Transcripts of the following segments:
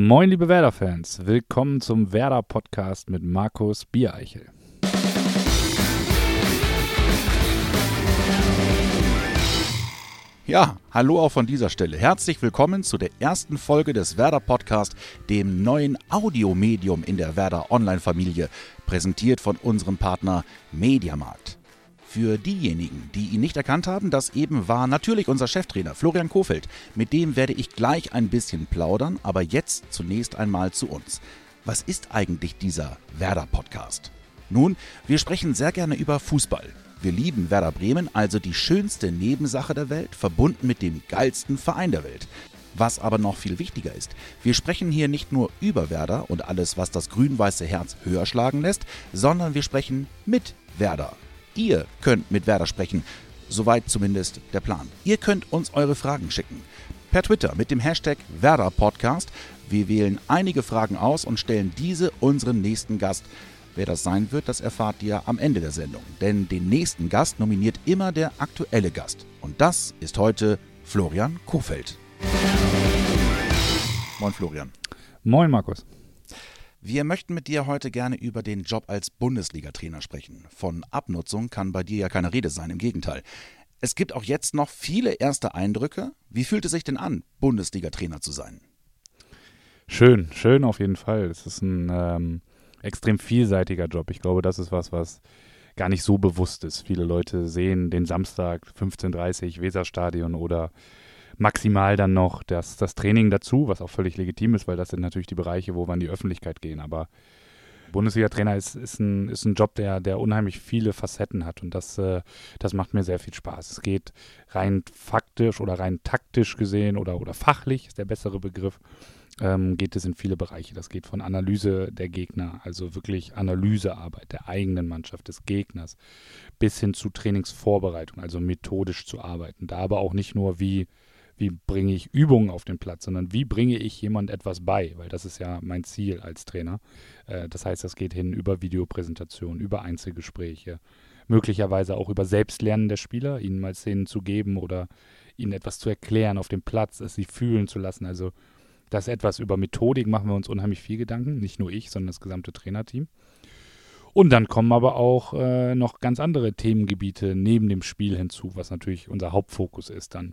Moin, liebe Werder-Fans. Willkommen zum Werder-Podcast mit Markus Biereichel. Ja, hallo auch von dieser Stelle. Herzlich willkommen zu der ersten Folge des Werder Podcast, dem neuen Audiomedium in der Werder Online-Familie, präsentiert von unserem Partner Mediamarkt. Für diejenigen, die ihn nicht erkannt haben, das eben war natürlich unser Cheftrainer Florian Kofeld. Mit dem werde ich gleich ein bisschen plaudern, aber jetzt zunächst einmal zu uns. Was ist eigentlich dieser Werder-Podcast? Nun, wir sprechen sehr gerne über Fußball. Wir lieben Werder Bremen, also die schönste Nebensache der Welt, verbunden mit dem geilsten Verein der Welt. Was aber noch viel wichtiger ist, wir sprechen hier nicht nur über Werder und alles, was das grün-weiße Herz höher schlagen lässt, sondern wir sprechen mit Werder. Ihr könnt mit Werder sprechen. Soweit zumindest der Plan. Ihr könnt uns eure Fragen schicken. Per Twitter mit dem Hashtag Werder Podcast. Wir wählen einige Fragen aus und stellen diese unserem nächsten Gast. Wer das sein wird, das erfahrt ihr am Ende der Sendung. Denn den nächsten Gast nominiert immer der aktuelle Gast. Und das ist heute Florian Kofeld. Moin Florian. Moin Markus. Wir möchten mit dir heute gerne über den Job als Bundesliga-Trainer sprechen. Von Abnutzung kann bei dir ja keine Rede sein, im Gegenteil. Es gibt auch jetzt noch viele erste Eindrücke. Wie fühlt es sich denn an, Bundesliga-Trainer zu sein? Schön, schön auf jeden Fall. Es ist ein ähm, extrem vielseitiger Job. Ich glaube, das ist was, was gar nicht so bewusst ist. Viele Leute sehen den Samstag 15.30 Uhr Weserstadion oder maximal dann noch das, das Training dazu, was auch völlig legitim ist, weil das sind natürlich die Bereiche, wo wir in die Öffentlichkeit gehen. Aber Bundesliga-Trainer ist, ist, ein, ist ein Job, der, der unheimlich viele Facetten hat und das, äh, das macht mir sehr viel Spaß. Es geht rein faktisch oder rein taktisch gesehen oder, oder fachlich, ist der bessere Begriff, ähm, geht es in viele Bereiche. Das geht von Analyse der Gegner, also wirklich Analysearbeit der eigenen Mannschaft, des Gegners, bis hin zu Trainingsvorbereitung, also methodisch zu arbeiten. Da aber auch nicht nur wie wie bringe ich Übungen auf den Platz, sondern wie bringe ich jemand etwas bei, weil das ist ja mein Ziel als Trainer. Äh, das heißt, das geht hin über Videopräsentationen, über Einzelgespräche, möglicherweise auch über Selbstlernen der Spieler, ihnen mal Szenen zu geben oder ihnen etwas zu erklären auf dem Platz, es sie fühlen zu lassen. Also das etwas über Methodik machen wir uns unheimlich viel Gedanken, nicht nur ich, sondern das gesamte Trainerteam. Und dann kommen aber auch äh, noch ganz andere Themengebiete neben dem Spiel hinzu, was natürlich unser Hauptfokus ist dann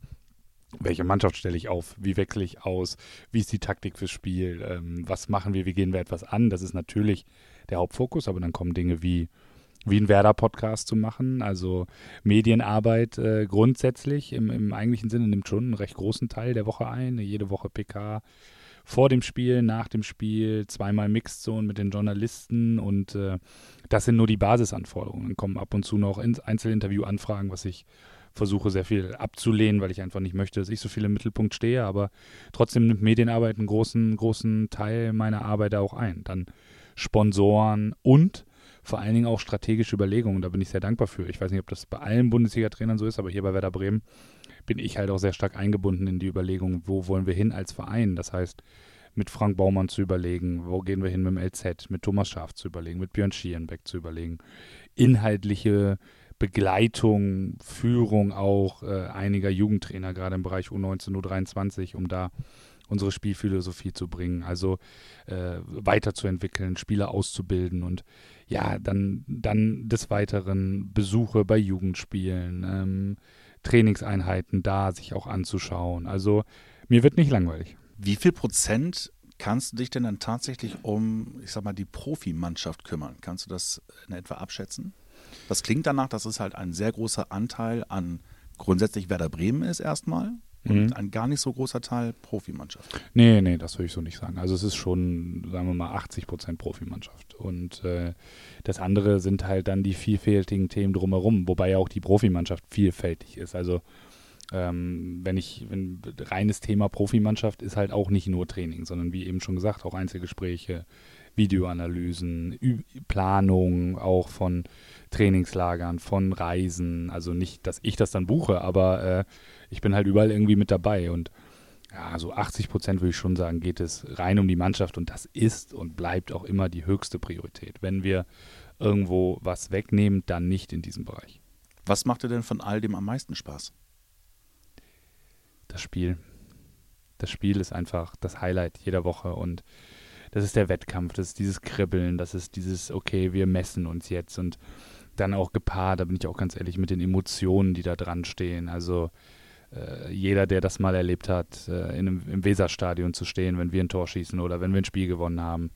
welche Mannschaft stelle ich auf, wie wechsle ich aus, wie ist die Taktik fürs Spiel, ähm, was machen wir, wie gehen wir etwas an. Das ist natürlich der Hauptfokus, aber dann kommen Dinge wie, wie ein Werder-Podcast zu machen. Also Medienarbeit äh, grundsätzlich im, im eigentlichen Sinne nimmt schon einen recht großen Teil der Woche ein. Jede Woche PK vor dem Spiel, nach dem Spiel, zweimal Mixed Zone mit den Journalisten und äh, das sind nur die Basisanforderungen. Dann kommen ab und zu noch Einzelinterview-Anfragen, was ich versuche sehr viel abzulehnen, weil ich einfach nicht möchte, dass ich so viel im Mittelpunkt stehe, aber trotzdem nimmt Medienarbeit einen großen, großen Teil meiner Arbeit auch ein. Dann Sponsoren und vor allen Dingen auch strategische Überlegungen. Da bin ich sehr dankbar für. Ich weiß nicht, ob das bei allen Bundesliga-Trainern so ist, aber hier bei Werder Bremen bin ich halt auch sehr stark eingebunden in die Überlegung, wo wollen wir hin als Verein. Das heißt, mit Frank Baumann zu überlegen, wo gehen wir hin mit dem LZ, mit Thomas Schaaf zu überlegen, mit Björn Schierenbeck zu überlegen, inhaltliche Begleitung, Führung auch äh, einiger Jugendtrainer, gerade im Bereich U19, U23, um da unsere Spielphilosophie zu bringen, also äh, weiterzuentwickeln, Spieler auszubilden und ja, dann, dann des Weiteren Besuche bei Jugendspielen, ähm, Trainingseinheiten da sich auch anzuschauen. Also mir wird nicht langweilig. Wie viel Prozent kannst du dich denn dann tatsächlich um, ich sag mal, die Profimannschaft kümmern? Kannst du das in etwa abschätzen? Das klingt danach, dass es halt ein sehr großer Anteil an grundsätzlich Werder Bremen ist erstmal und mhm. ein gar nicht so großer Teil Profimannschaft. Nee, nee, das würde ich so nicht sagen. Also es ist schon, sagen wir mal, 80 Prozent Profimannschaft. Und äh, das andere sind halt dann die vielfältigen Themen drumherum, wobei ja auch die Profimannschaft vielfältig ist. Also ähm, wenn ich, wenn reines Thema Profimannschaft ist halt auch nicht nur Training, sondern wie eben schon gesagt, auch Einzelgespräche, Videoanalysen, Ü Planung auch von Trainingslagern, von Reisen. Also nicht, dass ich das dann buche, aber äh, ich bin halt überall irgendwie mit dabei und ja, so 80 Prozent würde ich schon sagen, geht es rein um die Mannschaft und das ist und bleibt auch immer die höchste Priorität. Wenn wir irgendwo was wegnehmen, dann nicht in diesem Bereich. Was macht dir denn von all dem am meisten Spaß? Das Spiel. das Spiel ist einfach das Highlight jeder Woche und das ist der Wettkampf, das ist dieses Kribbeln, das ist dieses, okay, wir messen uns jetzt und dann auch gepaart, da bin ich auch ganz ehrlich, mit den Emotionen, die da dran stehen. Also äh, jeder, der das mal erlebt hat, äh, in einem, im Weserstadion zu stehen, wenn wir ein Tor schießen oder wenn wir ein Spiel gewonnen haben,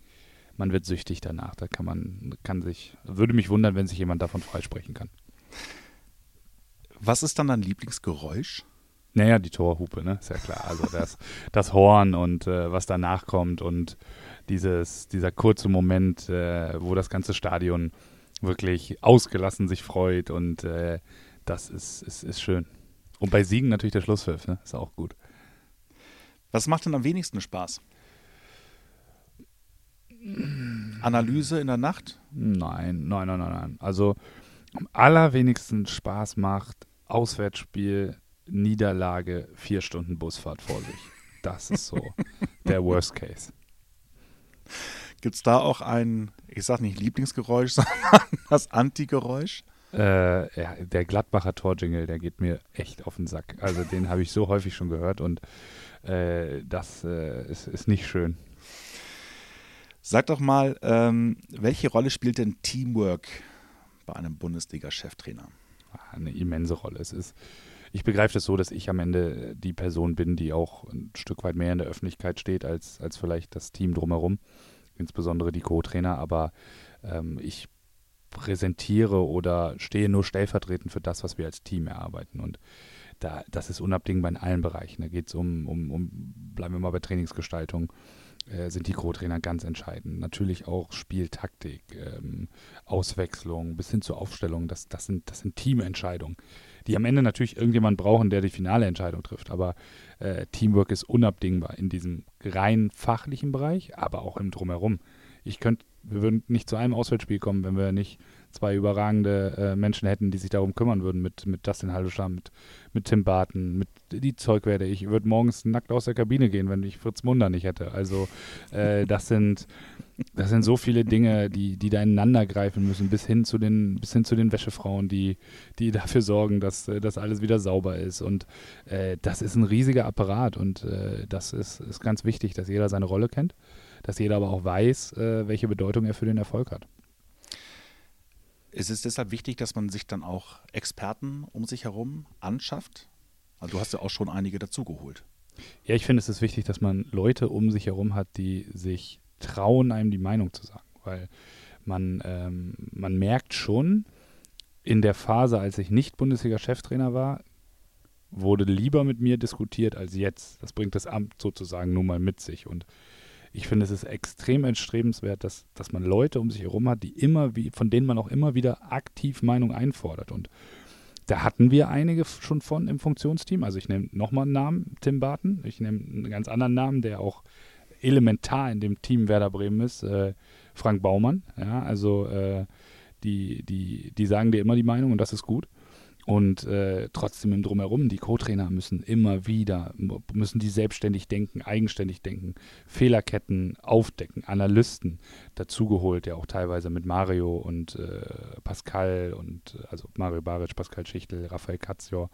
man wird süchtig danach. Da kann man, kann sich, würde mich wundern, wenn sich jemand davon freisprechen kann. Was ist dann dein Lieblingsgeräusch? Naja, die Torhupe, ne? Ist ja klar. Also das, das Horn und äh, was danach kommt und dieses, dieser kurze Moment, äh, wo das ganze Stadion wirklich ausgelassen sich freut und äh, das ist, ist, ist schön. Und bei Siegen natürlich der Schlusspfiff, ne? Ist auch gut. Was macht denn am wenigsten Spaß? Analyse in der Nacht? Nein, nein, nein, nein, nein. Also am allerwenigsten Spaß macht Auswärtsspiel, Niederlage, vier Stunden Busfahrt vor sich. Das ist so der Worst Case. Gibt es da auch ein, ich sag nicht Lieblingsgeräusch, sondern das Antigeräusch? Äh, ja, der Gladbacher Torjingle, der geht mir echt auf den Sack. Also den habe ich so häufig schon gehört und äh, das äh, ist, ist nicht schön. Sag doch mal, ähm, welche Rolle spielt denn Teamwork bei einem Bundesliga-Cheftrainer? Ah, eine immense Rolle. Es ist, ich begreife das so, dass ich am Ende die Person bin, die auch ein Stück weit mehr in der Öffentlichkeit steht als, als vielleicht das Team drumherum, insbesondere die Co-Trainer. Aber ähm, ich präsentiere oder stehe nur stellvertretend für das, was wir als Team erarbeiten. Und da, das ist unabdingbar in allen Bereichen. Da geht es um, um, um, bleiben wir mal bei Trainingsgestaltung, äh, sind die Co-Trainer ganz entscheidend. Natürlich auch Spieltaktik, ähm, Auswechslung bis hin zur Aufstellung. Das, das, sind, das sind Teamentscheidungen, die am Ende natürlich irgendjemand brauchen, der die finale Entscheidung trifft. Aber äh, Teamwork ist unabdingbar in diesem rein fachlichen Bereich, aber auch im Drumherum. Ich könnte wir würden nicht zu einem Auswärtsspiel kommen, wenn wir nicht zwei überragende äh, Menschen hätten, die sich darum kümmern würden, mit, mit Dustin Haldescham, mit, mit Tim Barton, mit die Zeugwerte. Ich würde morgens nackt aus der Kabine gehen, wenn ich Fritz Munder nicht hätte. Also äh, das sind das sind so viele Dinge, die, die da ineinander greifen müssen, bis hin zu den, bis hin zu den Wäschefrauen, die, die dafür sorgen, dass, äh, dass alles wieder sauber ist. Und äh, das ist ein riesiger Apparat und äh, das ist, ist ganz wichtig, dass jeder seine Rolle kennt dass jeder aber auch weiß, äh, welche Bedeutung er für den Erfolg hat. Ist es deshalb wichtig, dass man sich dann auch Experten um sich herum anschafft? Also du hast ja auch schon einige dazugeholt. Ja, ich finde, es ist wichtig, dass man Leute um sich herum hat, die sich trauen, einem die Meinung zu sagen. Weil man, ähm, man merkt schon, in der Phase, als ich nicht Bundesliga-Cheftrainer war, wurde lieber mit mir diskutiert als jetzt. Das bringt das Amt sozusagen nun mal mit sich. Und ich finde, es ist extrem erstrebenswert, dass, dass man Leute um sich herum hat, die immer wie, von denen man auch immer wieder aktiv Meinung einfordert. Und da hatten wir einige schon von im Funktionsteam. Also ich nehme nochmal einen Namen, Tim Barton. Ich nehme einen ganz anderen Namen, der auch elementar in dem Team Werder Bremen ist, äh, Frank Baumann. Ja, also äh, die, die, die sagen dir immer die Meinung und das ist gut. Und äh, trotzdem im Drumherum, die Co-Trainer müssen immer wieder, müssen die selbstständig denken, eigenständig denken, Fehlerketten aufdecken, Analysten dazugeholt, ja auch teilweise mit Mario und äh, Pascal und also Mario Baric, Pascal Schichtel, Raphael Katzior.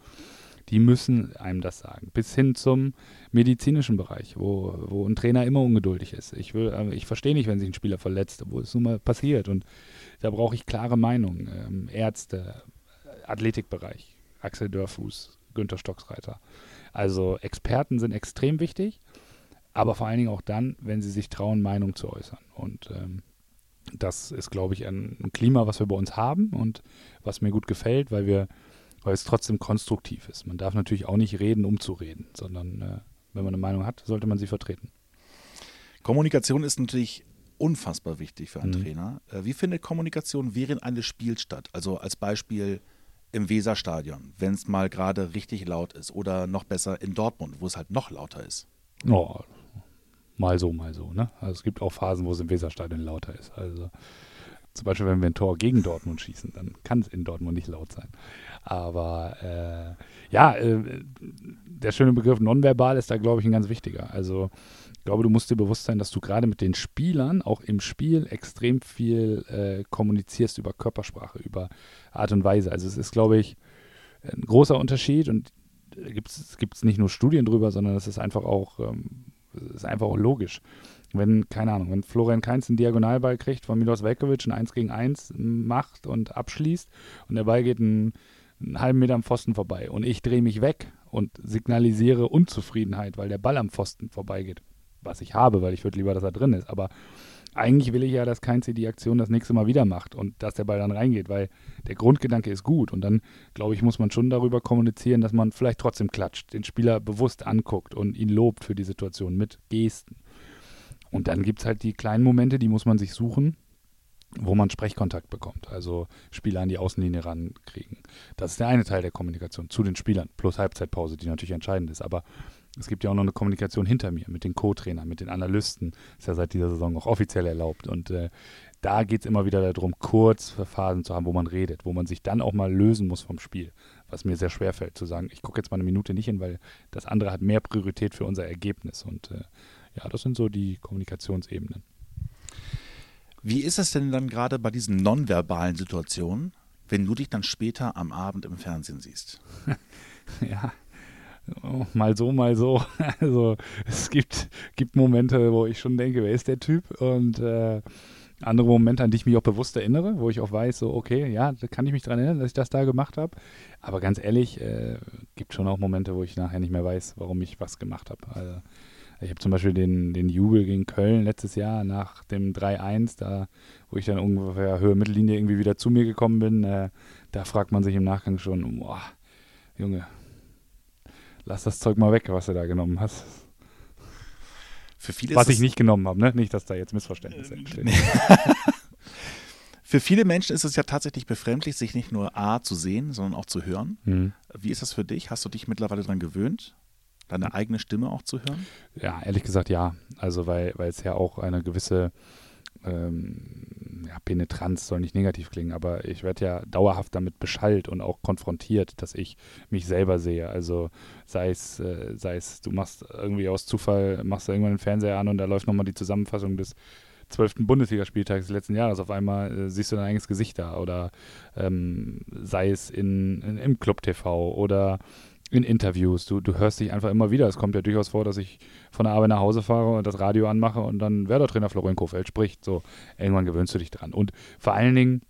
Die müssen einem das sagen. Bis hin zum medizinischen Bereich, wo, wo ein Trainer immer ungeduldig ist. Ich, äh, ich verstehe nicht, wenn sich ein Spieler verletzt, wo es nun mal passiert. Und da brauche ich klare Meinungen. Ähm, Ärzte, Athletikbereich. Axel Dörfuß, Günter Stocksreiter. Also Experten sind extrem wichtig, aber vor allen Dingen auch dann, wenn sie sich trauen, Meinung zu äußern. Und ähm, das ist, glaube ich, ein, ein, Klima, was wir bei uns haben und was mir gut gefällt, weil wir, weil es trotzdem konstruktiv ist. Man darf natürlich auch nicht reden, um zu reden, sondern äh, wenn man eine Meinung hat, sollte man sie vertreten. Kommunikation ist natürlich unfassbar wichtig für einen mhm. Trainer. Äh, wie findet Kommunikation während eines Spiels statt? Also als Beispiel im Weserstadion, wenn es mal gerade richtig laut ist. Oder noch besser in Dortmund, wo es halt noch lauter ist. Oh, mal so, mal so. Ne? Also es gibt auch Phasen, wo es im Weserstadion lauter ist. Also zum Beispiel, wenn wir ein Tor gegen Dortmund schießen, dann kann es in Dortmund nicht laut sein. Aber äh, ja, äh, der schöne Begriff nonverbal ist da, glaube ich, ein ganz wichtiger. Also glaube, du musst dir bewusst sein, dass du gerade mit den Spielern auch im Spiel extrem viel äh, kommunizierst über Körpersprache, über Art und Weise. Also es ist, glaube ich, ein großer Unterschied und gibt es nicht nur Studien drüber, sondern das ist einfach auch, ähm, ist einfach auch logisch. Wenn, keine Ahnung, wenn Florian Kainz einen Diagonalball kriegt von Milos Velkovic, ein 1 gegen 1 macht und abschließt und der Ball geht einen, einen halben Meter am Pfosten vorbei und ich drehe mich weg und signalisiere Unzufriedenheit, weil der Ball am Pfosten vorbeigeht, was ich habe, weil ich würde lieber, dass er drin ist, aber eigentlich will ich ja, dass Kainz die Aktion das nächste Mal wieder macht und dass der Ball dann reingeht, weil der Grundgedanke ist gut. Und dann, glaube ich, muss man schon darüber kommunizieren, dass man vielleicht trotzdem klatscht, den Spieler bewusst anguckt und ihn lobt für die Situation mit Gesten. Und dann gibt es halt die kleinen Momente, die muss man sich suchen, wo man Sprechkontakt bekommt. Also Spieler an die Außenlinie rankriegen. Das ist der eine Teil der Kommunikation zu den Spielern, plus Halbzeitpause, die natürlich entscheidend ist. Aber es gibt ja auch noch eine Kommunikation hinter mir mit den Co-Trainern, mit den Analysten. Ist ja seit dieser Saison auch offiziell erlaubt. Und äh, da geht es immer wieder darum, kurz Phasen zu haben, wo man redet, wo man sich dann auch mal lösen muss vom Spiel. Was mir sehr schwer fällt, zu sagen, ich gucke jetzt mal eine Minute nicht hin, weil das andere hat mehr Priorität für unser Ergebnis. Und äh, ja, das sind so die Kommunikationsebenen. Wie ist es denn dann gerade bei diesen nonverbalen Situationen, wenn du dich dann später am Abend im Fernsehen siehst? ja, Oh, mal so, mal so. Also es gibt, gibt Momente, wo ich schon denke, wer ist der Typ? Und äh, andere Momente, an die ich mich auch bewusst erinnere, wo ich auch weiß, so, okay, ja, da kann ich mich daran erinnern, dass ich das da gemacht habe. Aber ganz ehrlich, äh, gibt schon auch Momente, wo ich nachher nicht mehr weiß, warum ich was gemacht habe. Also, ich habe zum Beispiel den, den Jubel gegen Köln letztes Jahr nach dem 3-1, da, wo ich dann ungefähr Höhe Mittellinie irgendwie wieder zu mir gekommen bin, äh, da fragt man sich im Nachgang schon, boah, Junge, lass das Zeug mal weg, was du da genommen hast. Für viele was ich nicht genommen habe, ne? Nicht, dass da jetzt Missverständnisse äh, entstehen. für viele Menschen ist es ja tatsächlich befremdlich, sich nicht nur A zu sehen, sondern auch zu hören. Mhm. Wie ist das für dich? Hast du dich mittlerweile daran gewöhnt, deine eigene Stimme auch zu hören? Ja, ehrlich gesagt ja. Also weil, weil es ja auch eine gewisse ähm, ja, Penetranz soll nicht negativ klingen, aber ich werde ja dauerhaft damit beschallt und auch konfrontiert, dass ich mich selber sehe. Also sei es, äh, sei es, du machst irgendwie aus Zufall, machst du irgendwann den Fernseher an und da läuft nochmal die Zusammenfassung des zwölften Bundesligaspieltags des letzten Jahres. Auf einmal äh, siehst du dein eigenes Gesicht da oder ähm, sei es in, in, im Club TV oder in Interviews. Du, du hörst dich einfach immer wieder. Es kommt ja durchaus vor, dass ich von der Arbeit nach Hause fahre und das Radio anmache und dann Werder-Trainer Florian Kofeld spricht. So, irgendwann gewöhnst du dich dran. Und vor allen Dingen,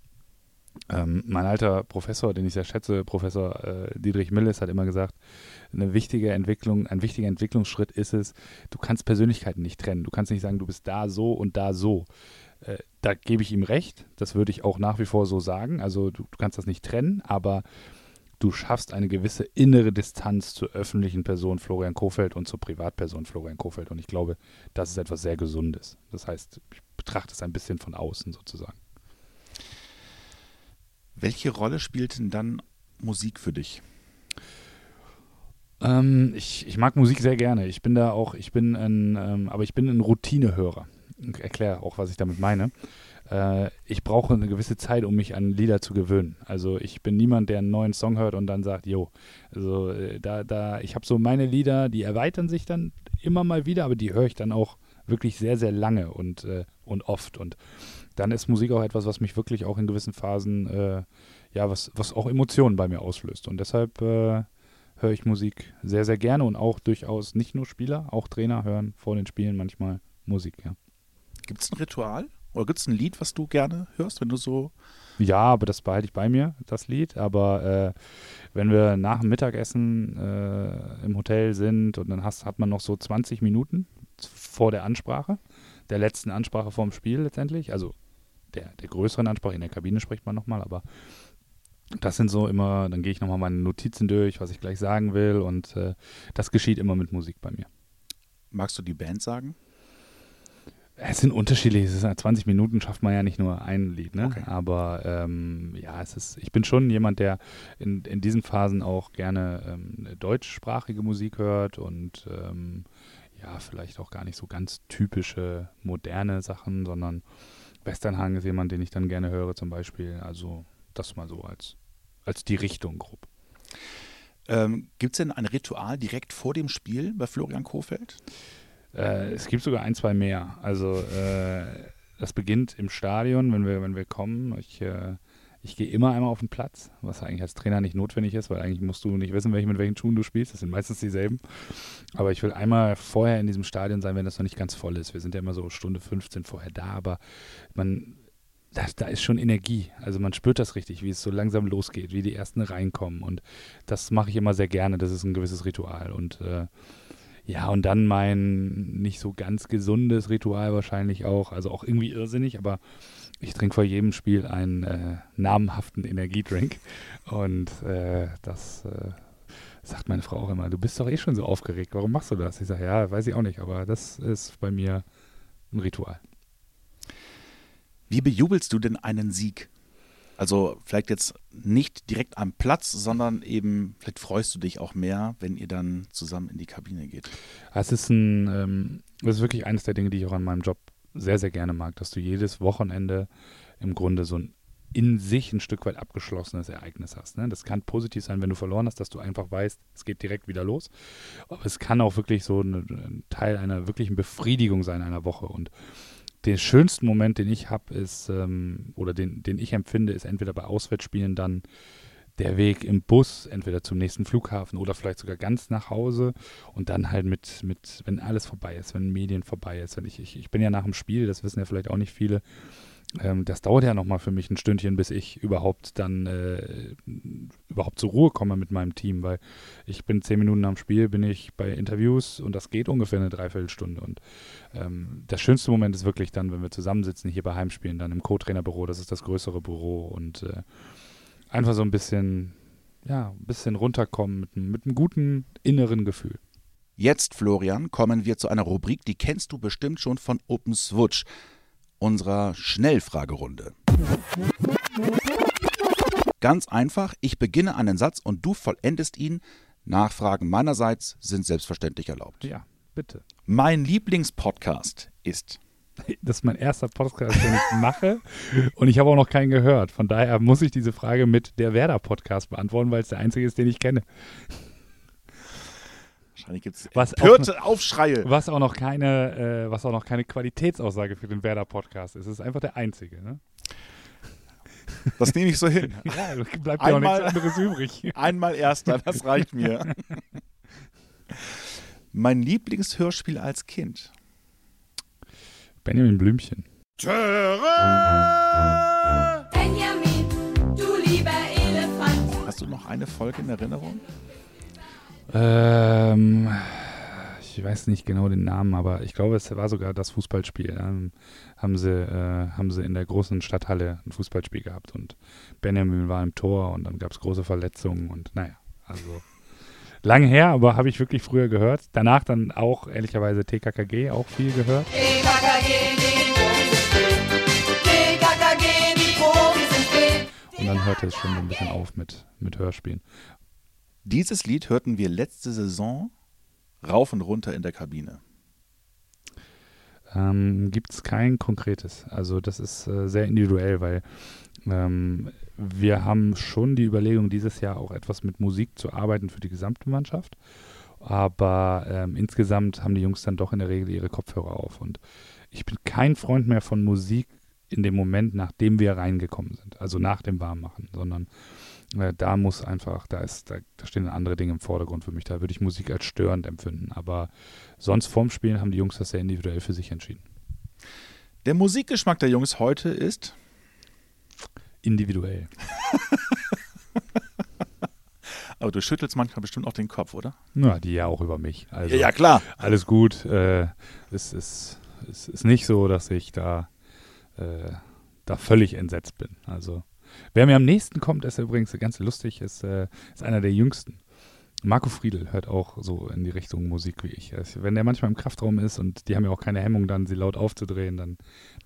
ähm, mein alter Professor, den ich sehr schätze, Professor äh, Dietrich Milles, hat immer gesagt, eine wichtige Entwicklung, ein wichtiger Entwicklungsschritt ist es, du kannst Persönlichkeiten nicht trennen. Du kannst nicht sagen, du bist da so und da so. Äh, da gebe ich ihm recht. Das würde ich auch nach wie vor so sagen. Also du, du kannst das nicht trennen, aber du schaffst eine gewisse innere Distanz zur öffentlichen Person Florian Kofeld und zur Privatperson Florian Kofeld. Und ich glaube, das ist etwas sehr Gesundes. Das heißt, ich betrachte es ein bisschen von außen sozusagen. Welche Rolle spielt denn dann Musik für dich? Ähm, ich, ich, mag Musik sehr gerne. Ich bin da auch, ich bin ein, ähm, aber ich bin ein Routinehörer. Ich erkläre auch, was ich damit meine äh, ich brauche eine gewisse Zeit, um mich an Lieder zu gewöhnen. Also ich bin niemand, der einen neuen Song hört und dann sagt, jo, also äh, da, da, ich habe so meine Lieder, die erweitern sich dann immer mal wieder, aber die höre ich dann auch wirklich sehr, sehr lange und, äh, und oft. Und dann ist Musik auch etwas, was mich wirklich auch in gewissen Phasen, äh, ja, was, was auch Emotionen bei mir auslöst. Und deshalb äh, höre ich Musik sehr, sehr gerne und auch durchaus nicht nur Spieler, auch Trainer hören vor den Spielen manchmal Musik, ja. Gibt es ein Ritual? Oder gibt es ein Lied, was du gerne hörst, wenn du so. Ja, aber das behalte ich bei mir, das Lied. Aber äh, wenn wir nach dem Mittagessen äh, im Hotel sind und dann hast, hat man noch so 20 Minuten vor der Ansprache, der letzten Ansprache vorm Spiel letztendlich, also der, der größeren Ansprache, in der Kabine spricht man nochmal, aber das sind so immer, dann gehe ich nochmal meine Notizen durch, was ich gleich sagen will und äh, das geschieht immer mit Musik bei mir. Magst du die Band sagen? Es sind unterschiedliche, 20 Minuten schafft man ja nicht nur ein Lied, ne? Okay. Aber ähm, ja, es ist, ich bin schon jemand, der in, in diesen Phasen auch gerne ähm, deutschsprachige Musik hört und ähm, ja, vielleicht auch gar nicht so ganz typische moderne Sachen, sondern Westernhang ist jemand, den ich dann gerne höre, zum Beispiel. Also das mal so als, als die Richtung grob. Ähm, Gibt es denn ein Ritual direkt vor dem Spiel bei Florian Kofeld? Äh, es gibt sogar ein, zwei mehr. Also äh, das beginnt im Stadion, wenn wir, wenn wir kommen. Ich, äh, Ich gehe immer einmal auf den Platz, was eigentlich als Trainer nicht notwendig ist, weil eigentlich musst du nicht wissen, welche, mit welchen Schuhen du spielst. Das sind meistens dieselben. Aber ich will einmal vorher in diesem Stadion sein, wenn das noch nicht ganz voll ist. Wir sind ja immer so Stunde 15 vorher da, aber man, da, da ist schon Energie. Also man spürt das richtig, wie es so langsam losgeht, wie die ersten reinkommen. Und das mache ich immer sehr gerne. Das ist ein gewisses Ritual. Und äh, ja, und dann mein nicht so ganz gesundes Ritual wahrscheinlich auch, also auch irgendwie irrsinnig, aber ich trinke vor jedem Spiel einen äh, namhaften Energiedrink. Und äh, das äh, sagt meine Frau auch immer, du bist doch eh schon so aufgeregt, warum machst du das? Ich sage, ja, weiß ich auch nicht, aber das ist bei mir ein Ritual. Wie bejubelst du denn einen Sieg? Also vielleicht jetzt nicht direkt am Platz, sondern eben, vielleicht freust du dich auch mehr, wenn ihr dann zusammen in die Kabine geht. Es ist ein, ähm, das ist wirklich eines der Dinge, die ich auch an meinem Job sehr, sehr gerne mag, dass du jedes Wochenende im Grunde so ein in sich ein Stück weit abgeschlossenes Ereignis hast. Ne? Das kann positiv sein, wenn du verloren hast, dass du einfach weißt, es geht direkt wieder los. Aber es kann auch wirklich so ein, ein Teil einer wirklichen Befriedigung sein einer Woche. Und den schönsten Moment, den ich habe, ist, ähm, oder den, den ich empfinde, ist entweder bei Auswärtsspielen dann der Weg im Bus, entweder zum nächsten Flughafen oder vielleicht sogar ganz nach Hause und dann halt mit, mit wenn alles vorbei ist, wenn Medien vorbei ist. Wenn ich, ich, ich bin ja nach dem Spiel, das wissen ja vielleicht auch nicht viele, ähm, das dauert ja nochmal für mich ein Stündchen, bis ich überhaupt dann äh, überhaupt zur Ruhe komme mit meinem Team, weil ich bin zehn Minuten am Spiel, bin ich bei Interviews und das geht ungefähr eine Dreiviertelstunde. Und ähm, der schönste Moment ist wirklich dann, wenn wir zusammensitzen, hier bei Heimspielen, dann im Co-Trainer-Büro, das ist das größere Büro und äh, einfach so ein bisschen, ja, ein bisschen runterkommen mit, mit einem guten inneren Gefühl. Jetzt, Florian, kommen wir zu einer Rubrik, die kennst du bestimmt schon von Open Switch unserer Schnellfragerunde. Ganz einfach, ich beginne einen Satz und du vollendest ihn. Nachfragen meinerseits sind selbstverständlich erlaubt. Ja, bitte. Mein Lieblingspodcast ist. Das ist mein erster Podcast, den ich mache und ich habe auch noch keinen gehört. Von daher muss ich diese Frage mit der Werder-Podcast beantworten, weil es der einzige ist, den ich kenne. Wahrscheinlich gibt es empörte Aufschreie. Was auch noch keine, äh, was auch noch keine Qualitätsaussage für den Werder-Podcast ist. Es ist einfach der einzige. Ne? Das nehme ich so hin. ja, bleibt ja auch nichts anderes übrig. Einmal Erster, das reicht mir. mein Lieblingshörspiel als Kind. Benjamin Blümchen. Benjamin, du lieber Elefant. Hast du noch eine Folge in Erinnerung? Ähm, ich weiß nicht genau den Namen, aber ich glaube, es war sogar das Fußballspiel. Ähm, haben, sie, äh, haben sie in der großen Stadthalle ein Fußballspiel gehabt und Benjamin war im Tor und dann gab es große Verletzungen und naja, also lange her, aber habe ich wirklich früher gehört. Danach dann auch ehrlicherweise TKKG auch viel gehört. TKKG, Und dann hörte es schon so ein bisschen auf mit, mit Hörspielen. Dieses Lied hörten wir letzte Saison rauf und runter in der Kabine. Ähm, Gibt es kein konkretes. Also das ist äh, sehr individuell, weil ähm, wir haben schon die Überlegung, dieses Jahr auch etwas mit Musik zu arbeiten für die gesamte Mannschaft. Aber ähm, insgesamt haben die Jungs dann doch in der Regel ihre Kopfhörer auf. Und ich bin kein Freund mehr von Musik in dem Moment, nachdem wir reingekommen sind. Also nach dem Warmmachen, sondern äh, da muss einfach, da ist, da, da, stehen andere Dinge im Vordergrund für mich. Da würde ich Musik als störend empfinden. Aber sonst vorm Spielen haben die Jungs das sehr individuell für sich entschieden. Der Musikgeschmack der Jungs heute ist individuell. Aber du schüttelst manchmal bestimmt auch den Kopf, oder? Ja, die ja auch über mich. Also, ja, ja, klar. Alles gut. Äh, es, ist, es ist nicht so, dass ich da, äh, da völlig entsetzt bin. Also Wer mir am nächsten kommt, ist übrigens ganz lustig, ist, äh, ist einer der jüngsten. Marco Friedl hört auch so in die Richtung Musik wie ich. Also wenn der manchmal im Kraftraum ist und die haben ja auch keine Hemmung, dann sie laut aufzudrehen, dann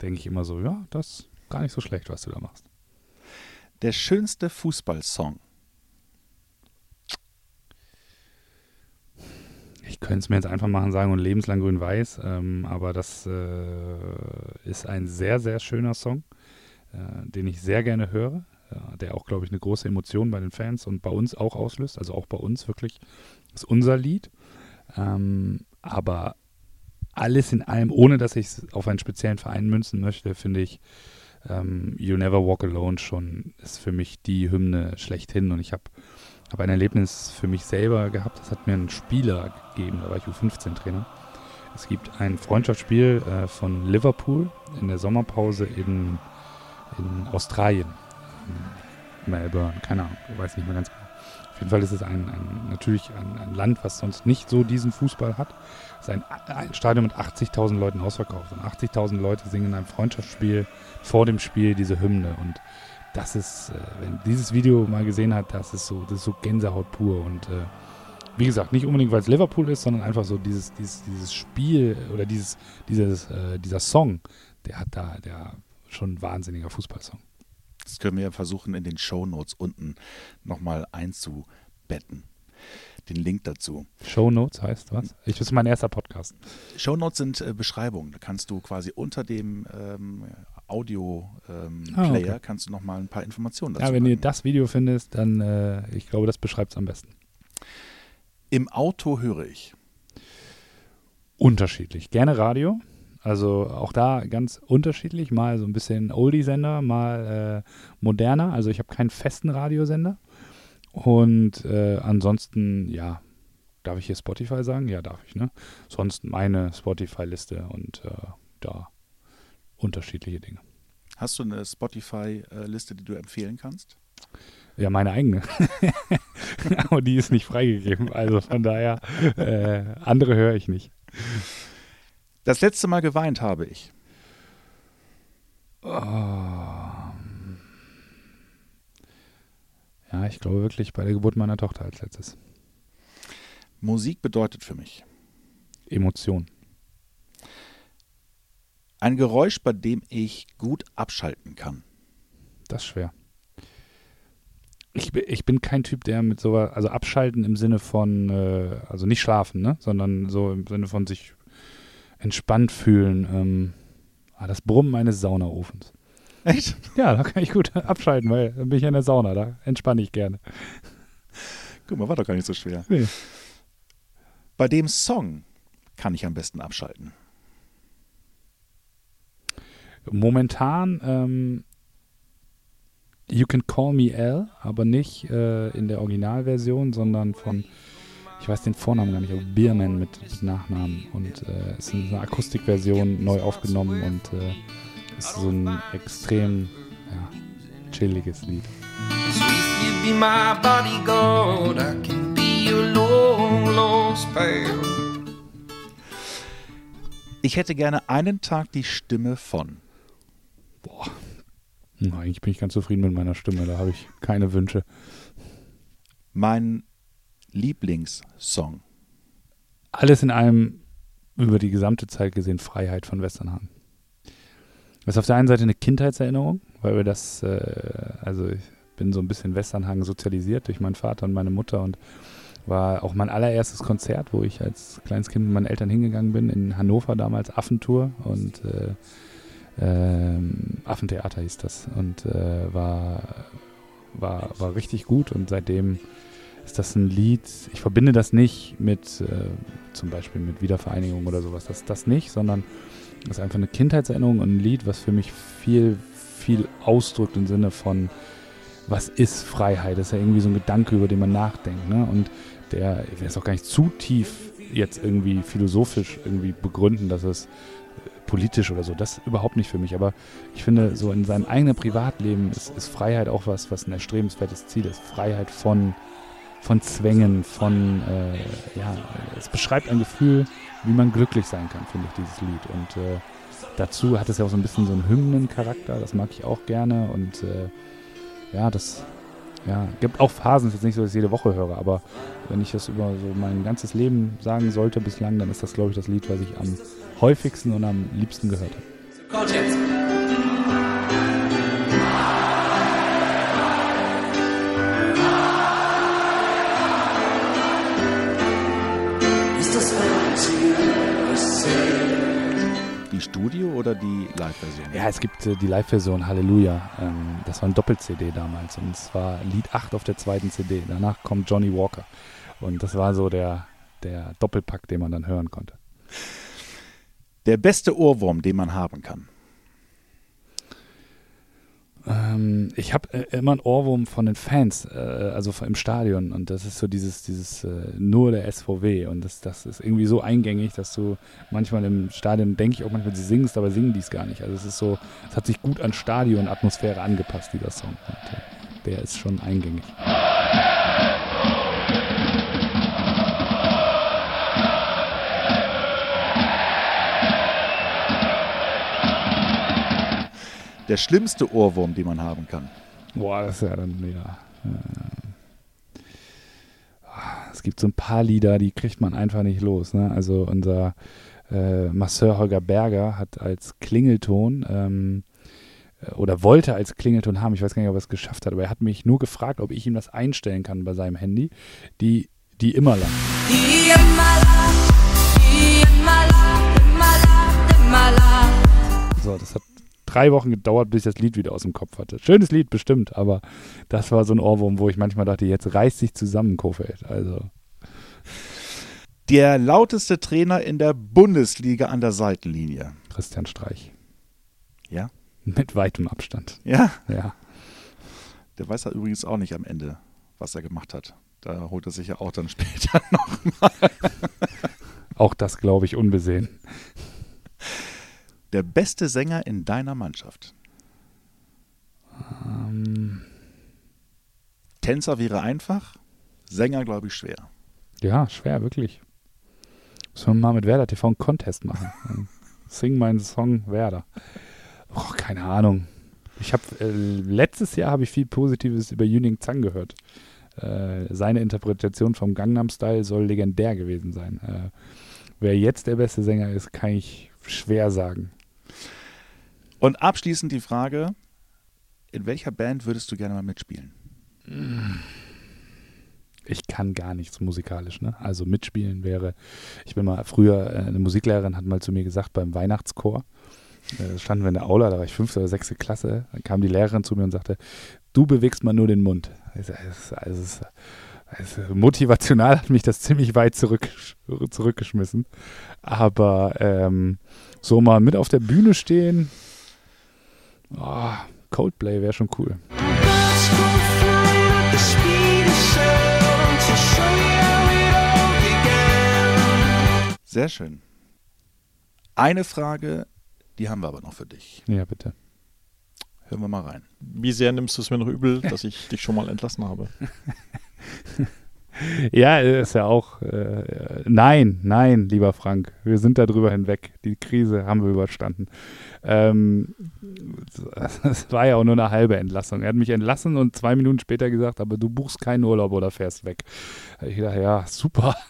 denke ich immer so, ja, das ist gar nicht so schlecht, was du da machst. Der schönste Fußballsong. Ich könnte es mir jetzt einfach machen sagen und lebenslang grün-weiß, ähm, aber das äh, ist ein sehr, sehr schöner Song. Äh, den ich sehr gerne höre, äh, der auch, glaube ich, eine große Emotion bei den Fans und bei uns auch auslöst. Also auch bei uns wirklich ist unser Lied. Ähm, aber alles in allem, ohne dass ich es auf einen speziellen Verein münzen möchte, finde ich ähm, You Never Walk Alone schon ist für mich die Hymne schlechthin. Und ich habe hab ein Erlebnis für mich selber gehabt. Das hat mir ein Spieler gegeben, da war ich U15-Trainer. Es gibt ein Freundschaftsspiel äh, von Liverpool in der Sommerpause in, in Australien. Melbourne, keine Ahnung, weiß nicht mehr ganz genau. Auf jeden Fall ist es ein, ein natürlich ein, ein, Land, was sonst nicht so diesen Fußball hat. Es ist ein, ein Stadion mit 80.000 Leuten ausverkauft. Und 80.000 Leute singen in einem Freundschaftsspiel vor dem Spiel diese Hymne. Und das ist, äh, wenn dieses Video mal gesehen hat, das ist so, das ist so Gänsehaut pur. Und äh, wie gesagt, nicht unbedingt, weil es Liverpool ist, sondern einfach so dieses, dieses, dieses Spiel oder dieses, dieses, äh, dieser Song, der hat da, der schon ein wahnsinniger Fußballsong. Das können wir ja versuchen, in den Show Notes unten nochmal einzubetten. Den Link dazu. Show Notes heißt was? Ich, das ist mein erster Podcast. Show Notes sind äh, Beschreibungen. Da kannst du quasi unter dem ähm, Audio-Player ähm, ah, okay. kannst du nochmal ein paar Informationen dazu Ja, wenn machen. ihr das Video findest, dann, äh, ich glaube, das beschreibt es am besten. Im Auto höre ich. Unterschiedlich. Gerne Radio. Also auch da ganz unterschiedlich, mal so ein bisschen Oldie-Sender, mal äh, moderner. Also ich habe keinen festen Radiosender. Und äh, ansonsten, ja, darf ich hier Spotify sagen? Ja, darf ich, ne? Sonst meine Spotify-Liste und äh, da unterschiedliche Dinge. Hast du eine Spotify-Liste, die du empfehlen kannst? Ja, meine eigene. Aber die ist nicht freigegeben. Also von daher, äh, andere höre ich nicht. Das letzte Mal geweint habe ich. Oh. Ja, ich glaube wirklich bei der Geburt meiner Tochter als letztes. Musik bedeutet für mich Emotion. Ein Geräusch, bei dem ich gut abschalten kann. Das ist schwer. Ich, ich bin kein Typ, der mit so, also abschalten im Sinne von, äh, also nicht schlafen, ne? sondern so im Sinne von sich entspannt fühlen. Ähm, ah, das Brummen eines Saunaofens. Echt? Ja, da kann ich gut abschalten, weil dann bin ich in der Sauna, da entspanne ich gerne. Guck mal, war doch gar nicht so schwer. Nee. Bei dem Song kann ich am besten abschalten. Momentan ähm, You Can Call Me L, aber nicht äh, in der Originalversion, sondern von ich weiß den Vornamen gar nicht, aber Bierman mit, mit Nachnamen. Und äh, ist eine Akustikversion neu aufgenommen und äh, ist so ein extrem ja, chilliges Lied. Ich hätte gerne einen Tag die Stimme von. Boah. eigentlich bin ich ganz zufrieden mit meiner Stimme, da habe ich keine Wünsche. Mein Lieblingssong? Alles in allem über die gesamte Zeit gesehen Freiheit von Westernhagen. Das ist auf der einen Seite eine Kindheitserinnerung, weil wir das, äh, also ich bin so ein bisschen Westernhagen sozialisiert durch meinen Vater und meine Mutter und war auch mein allererstes Konzert, wo ich als kleines Kind mit meinen Eltern hingegangen bin, in Hannover damals, Affentour und äh, äh, Affentheater hieß das und äh, war, war, war richtig gut und seitdem ist das ein Lied, ich verbinde das nicht mit äh, zum Beispiel mit Wiedervereinigung oder sowas, das das nicht, sondern das ist einfach eine Kindheitserinnerung und ein Lied, was für mich viel, viel ausdrückt im Sinne von, was ist Freiheit? Das ist ja irgendwie so ein Gedanke, über den man nachdenkt. Ne? Und der, ich will es auch gar nicht zu tief jetzt irgendwie philosophisch irgendwie begründen, dass es politisch oder so, das überhaupt nicht für mich. Aber ich finde, so in seinem eigenen Privatleben ist, ist Freiheit auch was, was ein erstrebenswertes Ziel ist. Freiheit von von Zwängen, von, äh, ja, es beschreibt ein Gefühl, wie man glücklich sein kann, finde ich, dieses Lied. Und äh, dazu hat es ja auch so ein bisschen so einen Hymnencharakter, das mag ich auch gerne. Und äh, ja, das ja, gibt auch Phasen, es ist jetzt nicht so, dass ich jede Woche höre, aber wenn ich das über so mein ganzes Leben sagen sollte bislang, dann ist das, glaube ich, das Lied, was ich am häufigsten und am liebsten gehört habe. Studio- oder die Live-Version? Ja, es gibt äh, die Live-Version Halleluja. Ähm, das war ein Doppel-CD damals und es war Lied 8 auf der zweiten CD. Danach kommt Johnny Walker und das war so der, der Doppelpack, den man dann hören konnte. Der beste Ohrwurm, den man haben kann? Ähm, ich habe äh, immer einen Ohrwurm von den Fans, äh, also im Stadion. Und das ist so dieses, dieses äh, nur der SVW. Und das, das ist irgendwie so eingängig, dass du manchmal im Stadion, denke ich auch manchmal, sie singst, aber singen die es gar nicht. Also es ist so, es hat sich gut an Stadionatmosphäre angepasst, dieser Song. Und, äh, der ist schon eingängig. Der schlimmste Ohrwurm, den man haben kann. Boah, das ist ja dann wieder. Äh, es gibt so ein paar Lieder, die kriegt man einfach nicht los. Ne? Also unser äh, Masseur Holger Berger hat als Klingelton ähm, äh, oder wollte als Klingelton haben, ich weiß gar nicht, ob er es geschafft hat, aber er hat mich nur gefragt, ob ich ihm das einstellen kann bei seinem Handy, die, die immer lang. Die immer lang, die immer lang, immer lang, immer lang. So, das hat drei Wochen gedauert, bis ich das Lied wieder aus dem Kopf hatte. Schönes Lied, bestimmt, aber das war so ein Ohrwurm, wo ich manchmal dachte, jetzt reißt sich zusammen, Kofeld. Also. Der lauteste Trainer in der Bundesliga an der Seitenlinie. Christian Streich. Ja? Mit weitem Abstand. Ja? Ja. Der weiß ja übrigens auch nicht am Ende, was er gemacht hat. Da holt er sich ja auch dann später nochmal. auch das glaube ich unbesehen. Der beste Sänger in deiner Mannschaft? Ähm. Tänzer wäre einfach, Sänger glaube ich schwer. Ja, schwer, wirklich. Müssen wir mal mit Werder TV einen Contest machen. Sing meinen Song Werder. Oh, keine Ahnung. Ich habe äh, letztes Jahr habe ich viel Positives über Yuning Zhang gehört. Äh, seine Interpretation vom Gangnam Style soll legendär gewesen sein. Äh, wer jetzt der beste Sänger ist, kann ich schwer sagen. Und abschließend die Frage: In welcher Band würdest du gerne mal mitspielen? Ich kann gar nichts musikalisch, ne? Also mitspielen wäre. Ich bin mal früher, äh, eine Musiklehrerin hat mal zu mir gesagt, beim Weihnachtschor, äh, standen wir in der Aula, da war ich fünfte oder sechste Klasse, dann kam die Lehrerin zu mir und sagte, du bewegst mal nur den Mund. Also, also, also, motivational hat mich das ziemlich weit zurück, zurückgeschmissen. Aber ähm, so mal mit auf der Bühne stehen, oh, Coldplay wäre schon cool. Sehr schön. Eine Frage die haben wir aber noch für dich. Ja, bitte. Hören wir mal rein. Wie sehr nimmst du es mir noch übel, dass ich dich schon mal entlassen habe? ja, ist ja auch. Äh, nein, nein, lieber Frank. Wir sind darüber hinweg. Die Krise haben wir überstanden. Ähm, das war ja auch nur eine halbe Entlassung. Er hat mich entlassen und zwei Minuten später gesagt, aber du buchst keinen Urlaub oder fährst weg. Ich dachte, ja, super.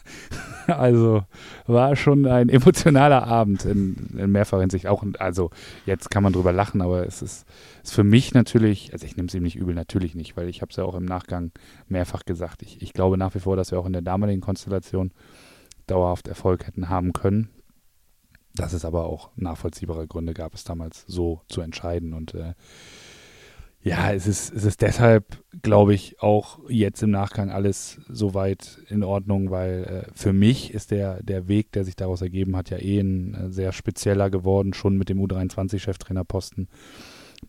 Also war schon ein emotionaler Abend in, in mehrfacher Hinsicht. Auch, also jetzt kann man drüber lachen, aber es ist, ist für mich natürlich, also ich nehme es ihm nicht übel, natürlich nicht, weil ich habe es ja auch im Nachgang mehrfach gesagt. Ich, ich glaube nach wie vor, dass wir auch in der damaligen Konstellation dauerhaft Erfolg hätten haben können. Dass es aber auch nachvollziehbare Gründe gab, es damals so zu entscheiden. Und äh, ja, es ist, es ist deshalb, glaube ich, auch jetzt im Nachgang alles soweit in Ordnung, weil äh, für mich ist der, der Weg, der sich daraus ergeben hat, ja eh ein äh, sehr spezieller geworden, schon mit dem U23-Cheftrainerposten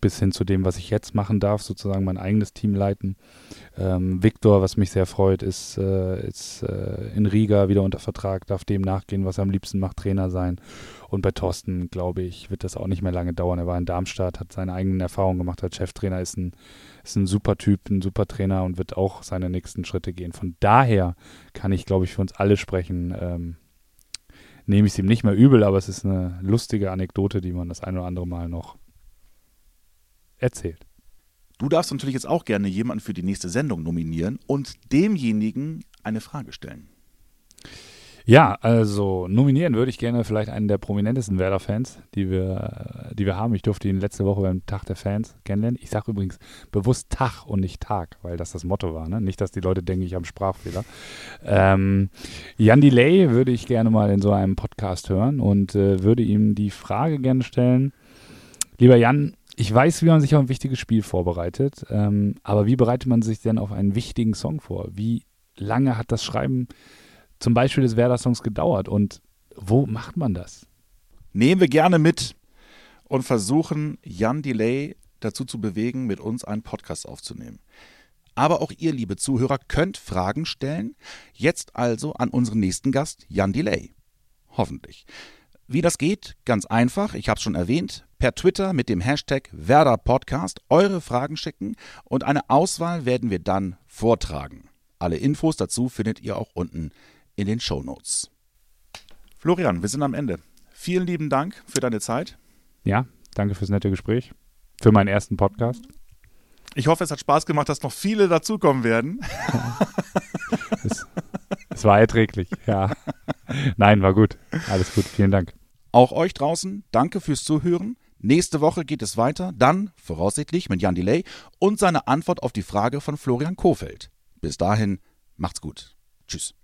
bis hin zu dem, was ich jetzt machen darf, sozusagen mein eigenes Team leiten. Ähm, Viktor, was mich sehr freut, ist, äh, ist äh, in Riga wieder unter Vertrag, darf dem nachgehen, was er am liebsten macht, Trainer sein. Und bei Thorsten, glaube ich, wird das auch nicht mehr lange dauern. Er war in Darmstadt, hat seine eigenen Erfahrungen gemacht als Cheftrainer, ist ein, ist ein super Typ, ein super Trainer und wird auch seine nächsten Schritte gehen. Von daher kann ich, glaube ich, für uns alle sprechen. Ähm, nehme ich es ihm nicht mehr übel, aber es ist eine lustige Anekdote, die man das ein oder andere Mal noch erzählt. Du darfst natürlich jetzt auch gerne jemanden für die nächste Sendung nominieren und demjenigen eine Frage stellen. Ja, also nominieren würde ich gerne vielleicht einen der prominentesten Werder-Fans, die wir, die wir haben. Ich durfte ihn letzte Woche beim Tag der Fans kennenlernen. Ich sage übrigens bewusst Tag und nicht Tag, weil das das Motto war. Ne? Nicht, dass die Leute denken, ich habe Sprachfehler. Ähm, Jan Delay würde ich gerne mal in so einem Podcast hören und äh, würde ihm die Frage gerne stellen. Lieber Jan, ich weiß, wie man sich auf ein wichtiges Spiel vorbereitet, ähm, aber wie bereitet man sich denn auf einen wichtigen Song vor? Wie lange hat das Schreiben zum Beispiel des Werder-Songs gedauert und wo macht man das? Nehmen wir gerne mit und versuchen Jan Delay dazu zu bewegen, mit uns einen Podcast aufzunehmen. Aber auch ihr, liebe Zuhörer, könnt Fragen stellen. Jetzt also an unseren nächsten Gast, Jan Delay. Hoffentlich. Wie das geht? Ganz einfach, ich habe es schon erwähnt, per Twitter mit dem Hashtag Werder Podcast eure Fragen schicken und eine Auswahl werden wir dann vortragen. Alle Infos dazu findet ihr auch unten in den Show Notes. Florian, wir sind am Ende. Vielen lieben Dank für deine Zeit. Ja, danke fürs nette Gespräch. Für meinen ersten Podcast. Ich hoffe, es hat Spaß gemacht, dass noch viele dazukommen werden. es, es war erträglich, ja. Nein, war gut. Alles gut, vielen Dank. Auch euch draußen, danke fürs Zuhören. Nächste Woche geht es weiter, dann voraussichtlich mit Jan Delay und seine Antwort auf die Frage von Florian Kofeld. Bis dahin, macht's gut. Tschüss.